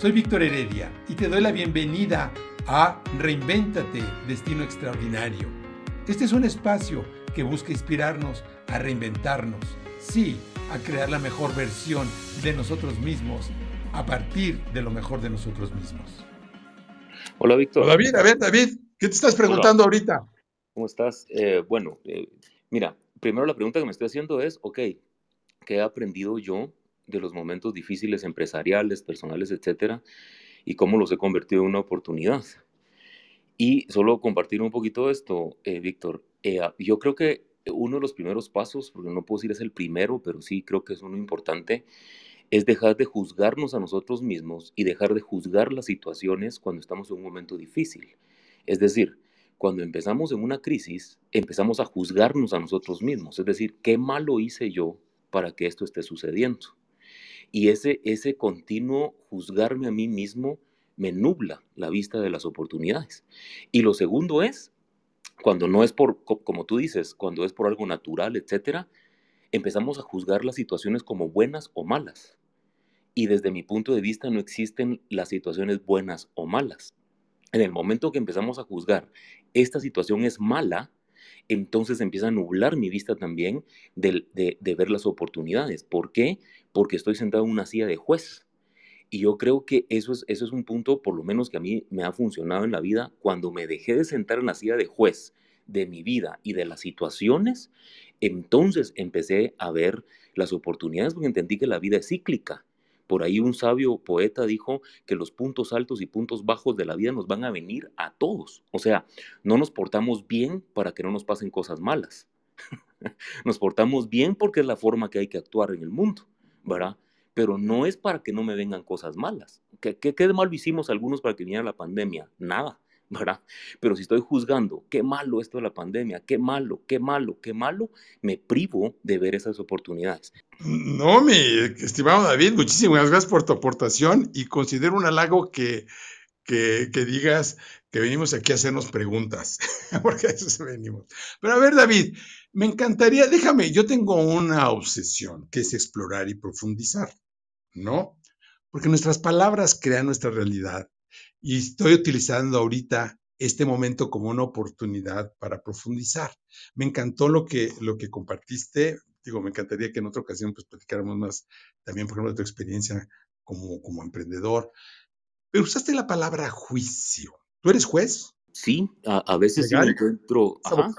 Soy Víctor Heredia y te doy la bienvenida a Reinvéntate, Destino Extraordinario. Este es un espacio que busca inspirarnos a reinventarnos, sí, a crear la mejor versión de nosotros mismos a partir de lo mejor de nosotros mismos. Hola, Víctor. Hola, David, a ver, David, ¿qué te estás preguntando ahorita? ¿Cómo estás? Eh, bueno, eh, mira, primero la pregunta que me estoy haciendo es, ok, ¿qué he aprendido yo de los momentos difíciles empresariales, personales, etcétera, y cómo los he convertido en una oportunidad. Y solo compartir un poquito esto, eh, Víctor. Eh, yo creo que uno de los primeros pasos, porque no puedo decir es el primero, pero sí creo que es uno importante, es dejar de juzgarnos a nosotros mismos y dejar de juzgar las situaciones cuando estamos en un momento difícil. Es decir, cuando empezamos en una crisis, empezamos a juzgarnos a nosotros mismos. Es decir, ¿qué malo hice yo para que esto esté sucediendo? Y ese, ese continuo juzgarme a mí mismo me nubla la vista de las oportunidades. Y lo segundo es, cuando no es por, como tú dices, cuando es por algo natural, etcétera, empezamos a juzgar las situaciones como buenas o malas. Y desde mi punto de vista no existen las situaciones buenas o malas. En el momento que empezamos a juzgar, esta situación es mala, entonces empieza a nublar mi vista también de, de, ver las oportunidades. ¿Por qué? Porque estoy sentado en una silla de juez. Y yo creo que eso es, eso es un punto, por lo menos que a mí me ha funcionado en la vida, cuando me dejé de sentar en la silla de juez de mi vida y de las situaciones, entonces empecé a ver las oportunidades porque entendí que la vida es cíclica por ahí un sabio poeta dijo que los puntos altos y puntos bajos de la vida nos van a venir a todos. O sea, no nos portamos bien para que no nos pasen cosas malas. nos portamos bien porque es la forma que hay que actuar en el mundo, ¿verdad? Pero no es para que no me vengan cosas malas. ¿Qué, qué, qué de malo hicimos algunos para que viniera la pandemia? Nada. ¿Verdad? Pero si estoy juzgando, qué malo esto de la pandemia, qué malo, qué malo, qué malo, me privo de ver esas oportunidades. No, mi estimado David, muchísimas gracias por tu aportación y considero un halago que, que, digas que venimos aquí a hacernos preguntas, porque a eso venimos. Pero a ver, David, me encantaría, déjame, yo tengo una obsesión que es explorar y profundizar, ¿no? Porque nuestras palabras crean nuestra realidad y estoy utilizando ahorita este momento como una oportunidad para profundizar. Me encantó lo que, lo que compartiste. Digo, me encantaría que en otra ocasión pues platicáramos más también, por ejemplo, de tu experiencia como, como emprendedor. Pero usaste la palabra juicio. ¿Tú eres juez? Sí, a, veces sí me encuentro... Ajá,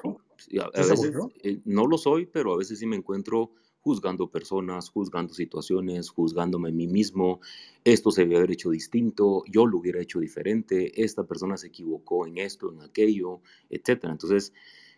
a, veces, eh, no lo soy, pero a veces sí me encuentro juzgando personas, juzgando situaciones, juzgándome a mí mismo, esto se debe haber hecho distinto, yo lo hubiera hecho diferente, esta persona se equivocó en esto, en aquello, etc. Entonces,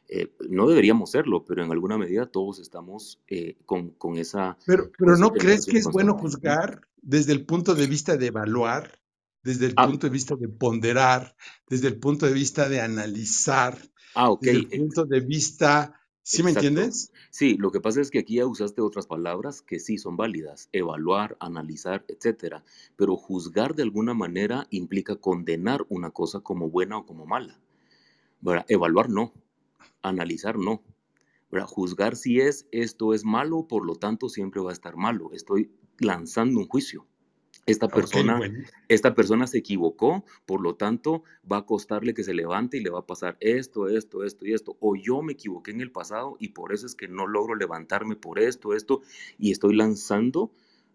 eh, no deberíamos serlo, pero en alguna medida todos estamos eh, con, con, esa... Pero, pero ¿no crees que es bueno juzgar desde el punto de vista de evaluar, desde el ah. punto de vista de ponderar, desde el punto de vista de analizar, ah, desde el punto de vista ¿Sí me entiendes? Sí, lo que pasa es que aquí ya usaste otras palabras que sí son válidas, evaluar, analizar, etcétera, pero juzgar de alguna manera implica condenar una cosa como buena o como mala. Evaluar no, analizar no. Juzgar si es esto es malo, por lo tanto siempre va a estar malo. Estoy lanzando un juicio. Esta persona, esta persona se equivocó, por lo tanto va a costarle que se levante y le va a pasar esto, esto, esto y esto. O yo me equivoqué en el pasado y por eso es que no logro levantarme por esto, esto, y estoy lanzando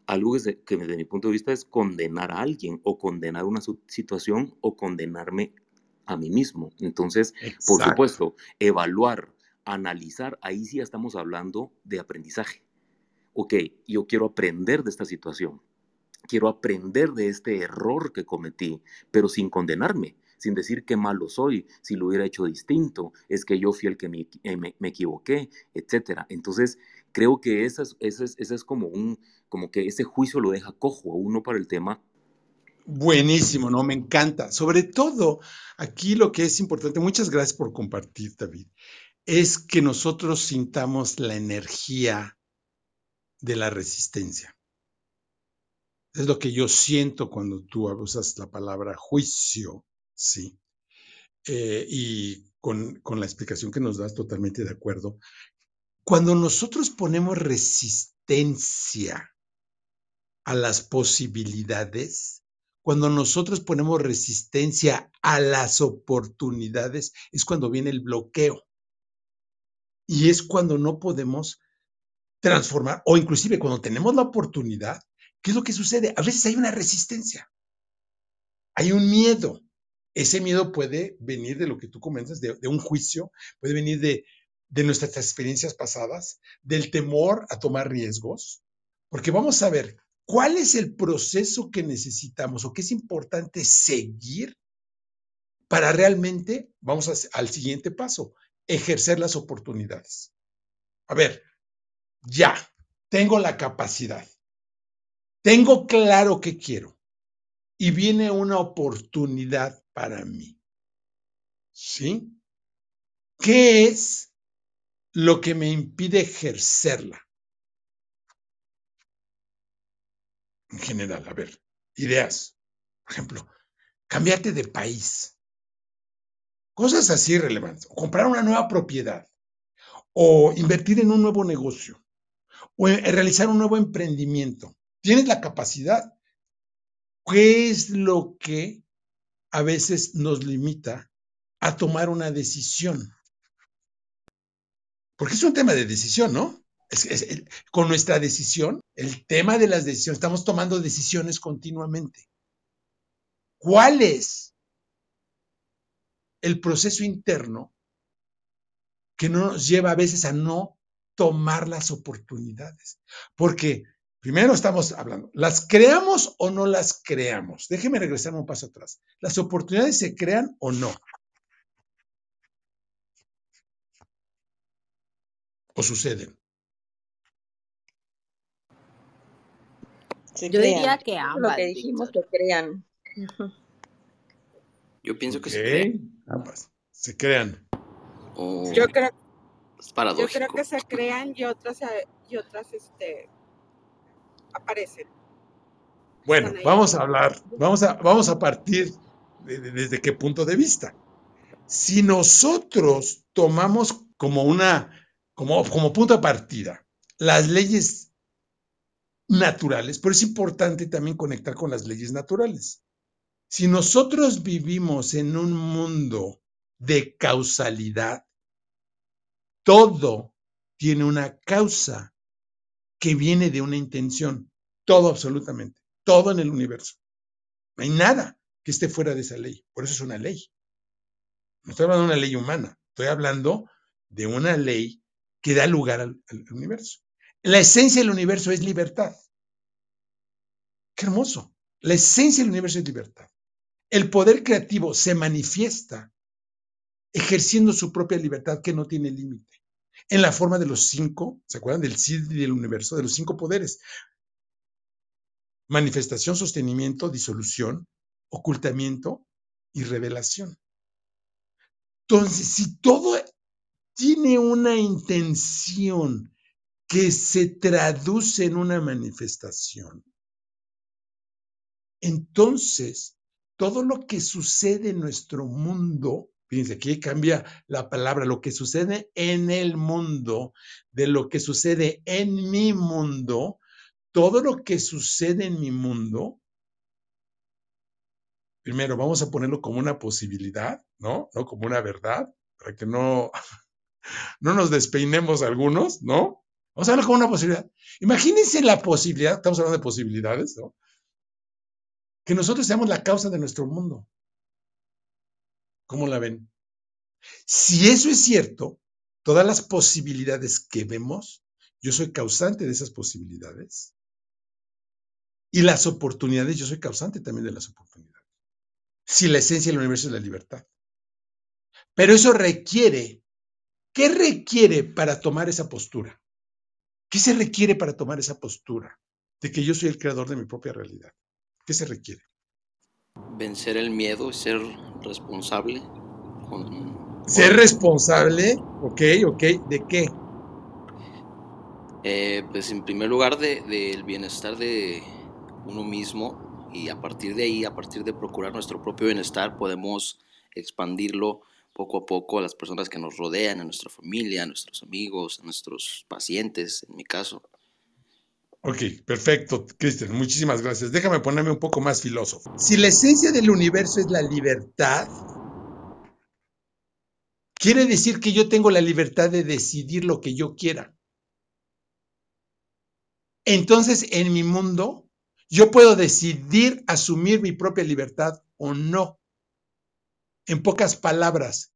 algo que, que desde mi punto de vista es condenar a alguien o condenar una situación o condenarme a mí mismo. Entonces, por supuesto, evaluar, analizar, ahí sí estamos hablando de aprendizaje. Ok, yo quiero aprender de esta situación quiero aprender de este error que cometí, pero sin condenarme, sin decir qué malo soy, si lo hubiera hecho distinto, es que yo fui el que me, eh, me, equivoqué, etc. Entonces, creo que ese es, ese, es, como un, como que ese juicio lo deja cojo a uno para el tema. Buenísimo, ¿no? Me encanta. Sobre todo, aquí lo que es importante, muchas gracias por compartir, David, es que nosotros sintamos la energía de la resistencia. Es lo que yo siento cuando tú usas la palabra juicio, ¿sí? Eh, y con, con la explicación que nos das, totalmente de acuerdo. Cuando nosotros ponemos resistencia a las posibilidades, cuando nosotros ponemos resistencia a las oportunidades, es cuando viene el bloqueo. Y es cuando no podemos transformar, o inclusive cuando tenemos la oportunidad, ¿qué es lo que sucede? A veces hay una resistencia, hay un miedo. Ese miedo puede venir de lo que tú comentas, de, un juicio, puede venir de, nuestras experiencias pasadas, del temor a tomar riesgos, porque vamos a ver cuál es el proceso que necesitamos o qué es importante seguir para realmente, vamos al siguiente paso, ejercer las oportunidades. A ver, ya, tengo la capacidad, tengo claro qué quiero y viene una oportunidad para mí. ¿Sí? ¿Qué es lo que me impide ejercerla? En general, a ver, ideas. Por ejemplo, cambiarte de país. Cosas así relevantes. comprar una nueva propiedad. O invertir en un nuevo negocio. O realizar un nuevo emprendimiento. Tienes la capacidad. ¿Qué es lo que a veces nos limita a tomar una decisión? Porque es un tema de decisión, ¿no? con nuestra decisión, el tema de las decisiones, estamos tomando decisiones continuamente. ¿Cuál es el proceso interno que nos lleva a veces a no tomar las oportunidades? Porque primero estamos hablando, ¿las creamos o no las creamos? Déjeme regresar un paso atrás. ¿Las oportunidades se crean o no? ¿O suceden? Yo diría que ambas. Lo que dijimos que crean. Yo pienso que se crean. Ambas. Se crean. yo creo es paradójico. Yo creo que se crean y otras y otras este aparecen. Bueno, vamos a hablar, vamos a, vamos a partir desde qué punto de vista. Si nosotros tomamos como una, como, como punto de partida las leyes naturales, pero es importante también conectar con las leyes naturales. Si nosotros vivimos en un mundo de causalidad, todo tiene una causa que viene de una intención, todo absolutamente, todo en el universo. No hay nada que esté fuera de esa ley, por eso es una ley. No estoy hablando de una ley humana, estoy hablando de una ley que da lugar al, al universo. La esencia del universo es libertad. Qué hermoso. La esencia del universo es libertad. El poder creativo se manifiesta ejerciendo su propia libertad que no tiene límite. En la forma de los cinco, ¿se acuerdan del CID y del universo? De los cinco poderes. Manifestación, sostenimiento, disolución, ocultamiento y revelación. Entonces, si todo tiene una intención que se traduce en una manifestación, entonces todo lo que sucede en nuestro mundo, fíjense, aquí cambia la palabra, lo que sucede en el mundo, de lo que sucede en mi mundo, todo lo que sucede en mi mundo, primero vamos a ponerlo como una posibilidad, ¿no? No como una verdad, para que no, no nos despeinemos algunos, ¿no? Vamos a verlo como una posibilidad. Imagínense la posibilidad, estamos hablando de posibilidades, ¿no? Que nosotros seamos la causa de nuestro mundo. ¿Cómo la ven? Si eso es cierto, todas las posibilidades que vemos, yo soy causante de esas posibilidades. Y las oportunidades, yo soy causante también de las oportunidades. Si la esencia del universo es la libertad. Pero eso requiere ¿Qué requiere para tomar esa postura? ¿Qué se requiere para tomar esa postura de que yo soy el creador de mi propia realidad? ¿Qué se requiere? Vencer el miedo y ser responsable. Ser responsable, ok, ok, ¿de qué? Eh, pues en primer lugar del bienestar de uno mismo y a partir de ahí, a partir de procurar nuestro propio bienestar, podemos expandirlo poco a poco a las personas que nos rodean, a nuestra familia, a nuestros amigos, a nuestros pacientes, en mi caso. Ok, perfecto, Cristian, muchísimas gracias. Déjame ponerme un poco más filósofo. Si la esencia del universo es la libertad, quiere decir que yo tengo la libertad de decidir lo que yo quiera. Entonces, en mi mundo, yo puedo decidir asumir mi propia libertad o no. En pocas palabras,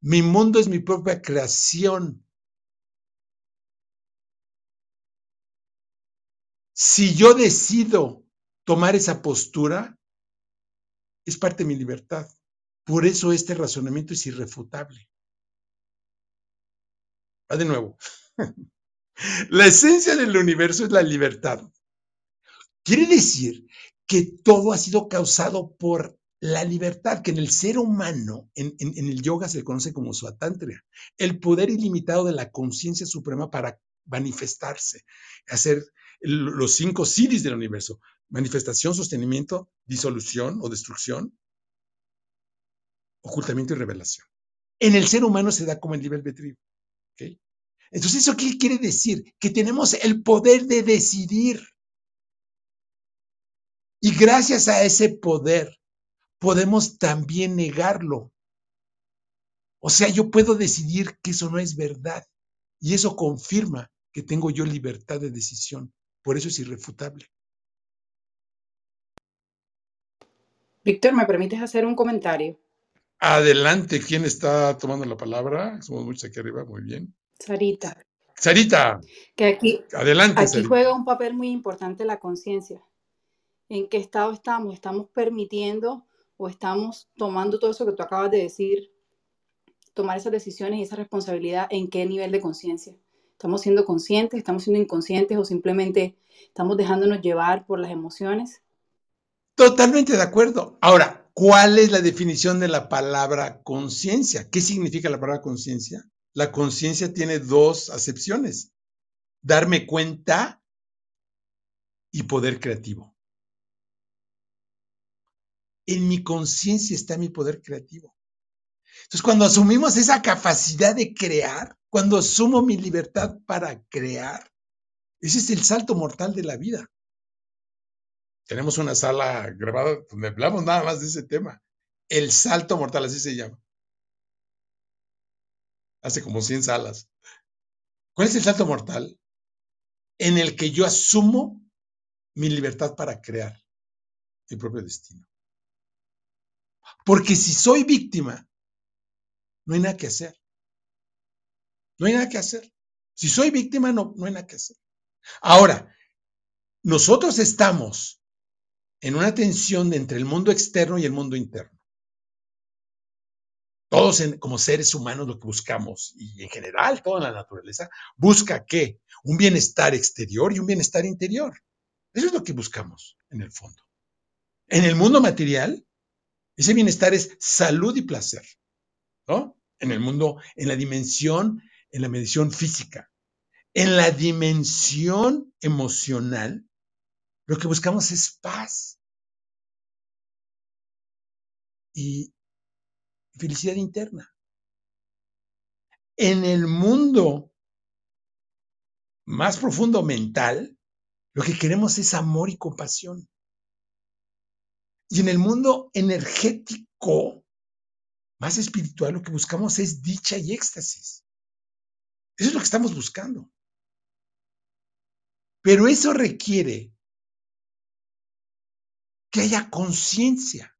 mi mundo es mi propia creación. Si yo decido tomar esa postura, es parte de mi libertad. Por eso este razonamiento es irrefutable. Va de nuevo. La esencia del universo es la libertad. Quiere decir que todo ha sido causado por la libertad, que en el ser humano, en, el yoga se le conoce como suatantria, el poder ilimitado de la conciencia suprema para manifestarse, hacer los cinco siddhis del universo, manifestación, sostenimiento, disolución o destrucción, ocultamiento y revelación. En el ser humano se da como el libre albedrío. ¿ok? Entonces, ¿eso qué quiere decir? Que tenemos el poder de decidir. Y gracias a ese poder podemos también negarlo. O sea, yo puedo decidir que eso no es verdad. Y eso confirma que tengo yo libertad de decisión. Por eso es irrefutable. Víctor, ¿me permites hacer un comentario? Adelante, ¿quién está tomando la palabra? Somos muchos aquí arriba, muy bien. Sarita, Sarita, que aquí, adelante, aquí Sarita. juega un papel muy importante la conciencia. ¿En qué estado estamos? ¿Estamos permitiendo o estamos tomando todo eso que tú acabas de decir, tomar esas decisiones y esa responsabilidad? ¿En qué nivel de conciencia? ¿Estamos siendo conscientes? ¿Estamos siendo inconscientes o simplemente estamos dejándonos llevar por las emociones? Totalmente de acuerdo. Ahora, ¿cuál es la definición de la palabra conciencia? ¿Qué significa la palabra conciencia? La conciencia tiene dos acepciones. Darme cuenta y poder creativo. En mi conciencia está mi poder creativo. Entonces, cuando asumimos esa capacidad de crear, cuando asumo mi libertad para crear, ese es el salto mortal de la vida. Tenemos una sala grabada donde hablamos nada más de ese tema. El salto mortal, así se llama. Hace como 100 salas. ¿Cuál es el salto mortal? En el que yo asumo mi libertad para crear mi propio destino. Porque si soy víctima, no hay nada que hacer. No hay nada que hacer. Si soy víctima, no, no hay nada que hacer. Ahora, nosotros estamos en una tensión entre el mundo externo y el mundo interno. Todos en- como seres humanos lo que buscamos, y en general toda la naturaleza, busca qué? Un bienestar exterior y un bienestar interior. Eso es lo que buscamos en el fondo. En el mundo material, ese bienestar es salud y placer, En el mundo, en la dimensión, en la medición física. En la dimensión emocional, lo que buscamos es paz y felicidad interna. En el mundo más profundo mental, lo que queremos es amor y compasión. Y en el mundo energético más espiritual, lo que buscamos es dicha y éxtasis. Eso es lo que estamos buscando. Pero eso requiere que haya conciencia.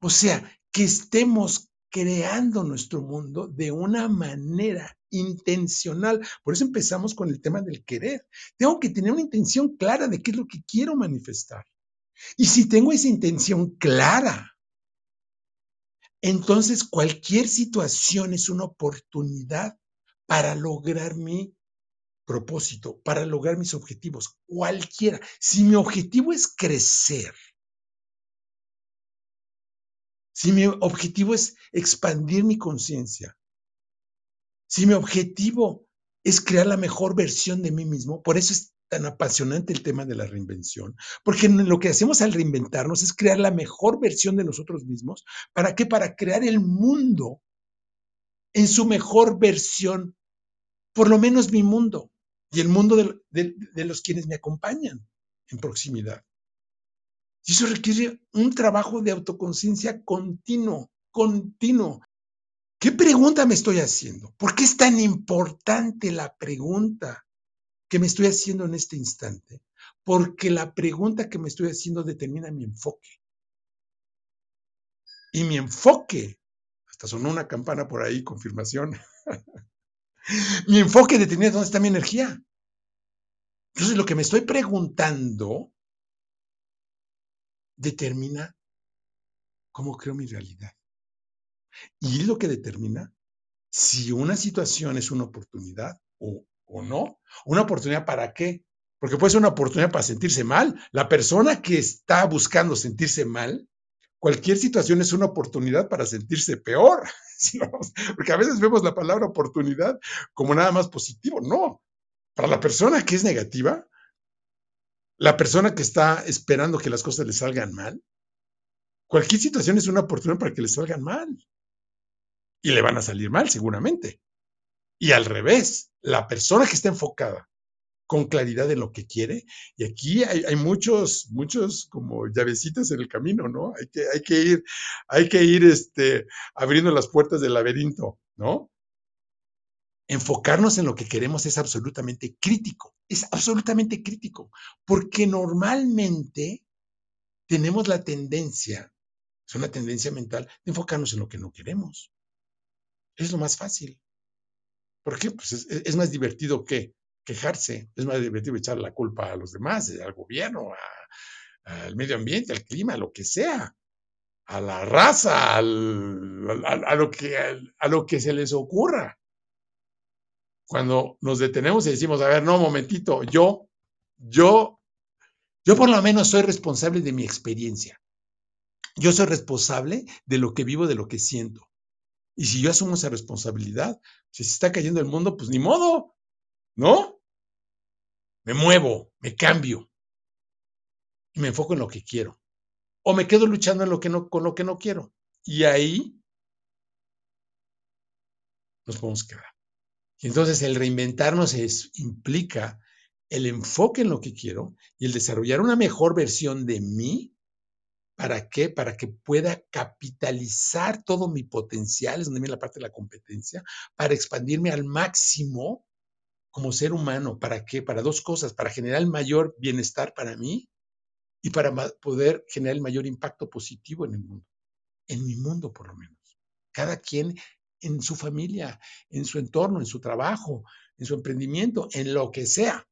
O sea, que estemos creando nuestro mundo de una manera intencional. Por eso empezamos con el tema del querer. Tengo que tener una intención clara de qué es lo que quiero manifestar. Y si tengo esa intención clara, entonces cualquier situación es una oportunidad para lograr mi propósito, para lograr mis objetivos, cualquiera. Si mi objetivo es crecer, si mi objetivo es expandir mi conciencia, si mi objetivo es crear la mejor versión de mí mismo, por eso es tan apasionante el tema de la reinvención, porque lo que hacemos al reinventarnos es crear la mejor versión de nosotros mismos. ¿Para qué? Para crear el mundo en su mejor versión, por lo menos mi mundo, y el mundo de, de- los quienes me acompañan en proximidad. Y eso requiere un trabajo de autoconciencia continuo, continuo. ¿Qué pregunta me estoy haciendo? ¿Por qué es tan importante la pregunta que me estoy haciendo en este instante? Porque la pregunta que me estoy haciendo determina mi enfoque. Y mi enfoque, hasta sonó una campana por ahí, confirmación. mi enfoque determina dónde está mi energía. Entonces, lo que me estoy preguntando determina cómo creo mi realidad. Y lo que determina si una situación es una oportunidad o, o no. ¿Una oportunidad para qué? Porque puede ser una oportunidad para sentirse mal. La persona que está buscando sentirse mal, cualquier situación es una oportunidad para sentirse peor. Porque a veces vemos la palabra oportunidad como nada más positivo. No. Para la persona que es negativa, la persona que está esperando que las cosas le salgan mal, cualquier situación es una oportunidad para que le salgan mal. Y le van a salir mal seguramente. Y al revés, la persona que está enfocada con claridad en lo que quiere, y aquí hay, hay muchos, muchos como llavecitas en el camino, ¿no? Hay que, hay que ir, hay que ir este, abriendo las puertas del laberinto, ¿no? Enfocarnos en lo que queremos es absolutamente crítico, es absolutamente crítico, porque normalmente tenemos la tendencia, es una tendencia mental, de enfocarnos en lo que no queremos. Es lo más fácil. ¿Por qué? Pues es, más divertido que quejarse, es más divertido echar la culpa a los demás, eh, al gobierno, a- al medio ambiente, al clima, lo que sea, a la raza, al- a, lo que, a lo que se les ocurra. Cuando nos detenemos y decimos, a ver, no, momentito, yo, yo, yo por lo menos soy responsable de mi experiencia. Yo soy responsable de lo que vivo, de lo que siento. Y si yo asumo esa responsabilidad, si se está cayendo el mundo, pues ni modo, ¿no? Me muevo, me cambio y me enfoco en lo que quiero. O me quedo luchando en lo que no, con lo que no quiero. Y ahí nos podemos quedar. Y entonces el reinventarnos implica el enfoque en lo que quiero y el desarrollar una mejor versión de mí. ¿Para qué? Para que pueda capitalizar todo mi potencial, es donde la parte de la competencia, para expandirme al máximo como ser humano. ¿Para qué? Para dos cosas, para generar el mayor bienestar para mí y para poder generar el mayor impacto positivo en el mundo, en mi mundo por lo menos. Cada quien en su familia, en su entorno, en su trabajo, en su emprendimiento, en lo que sea.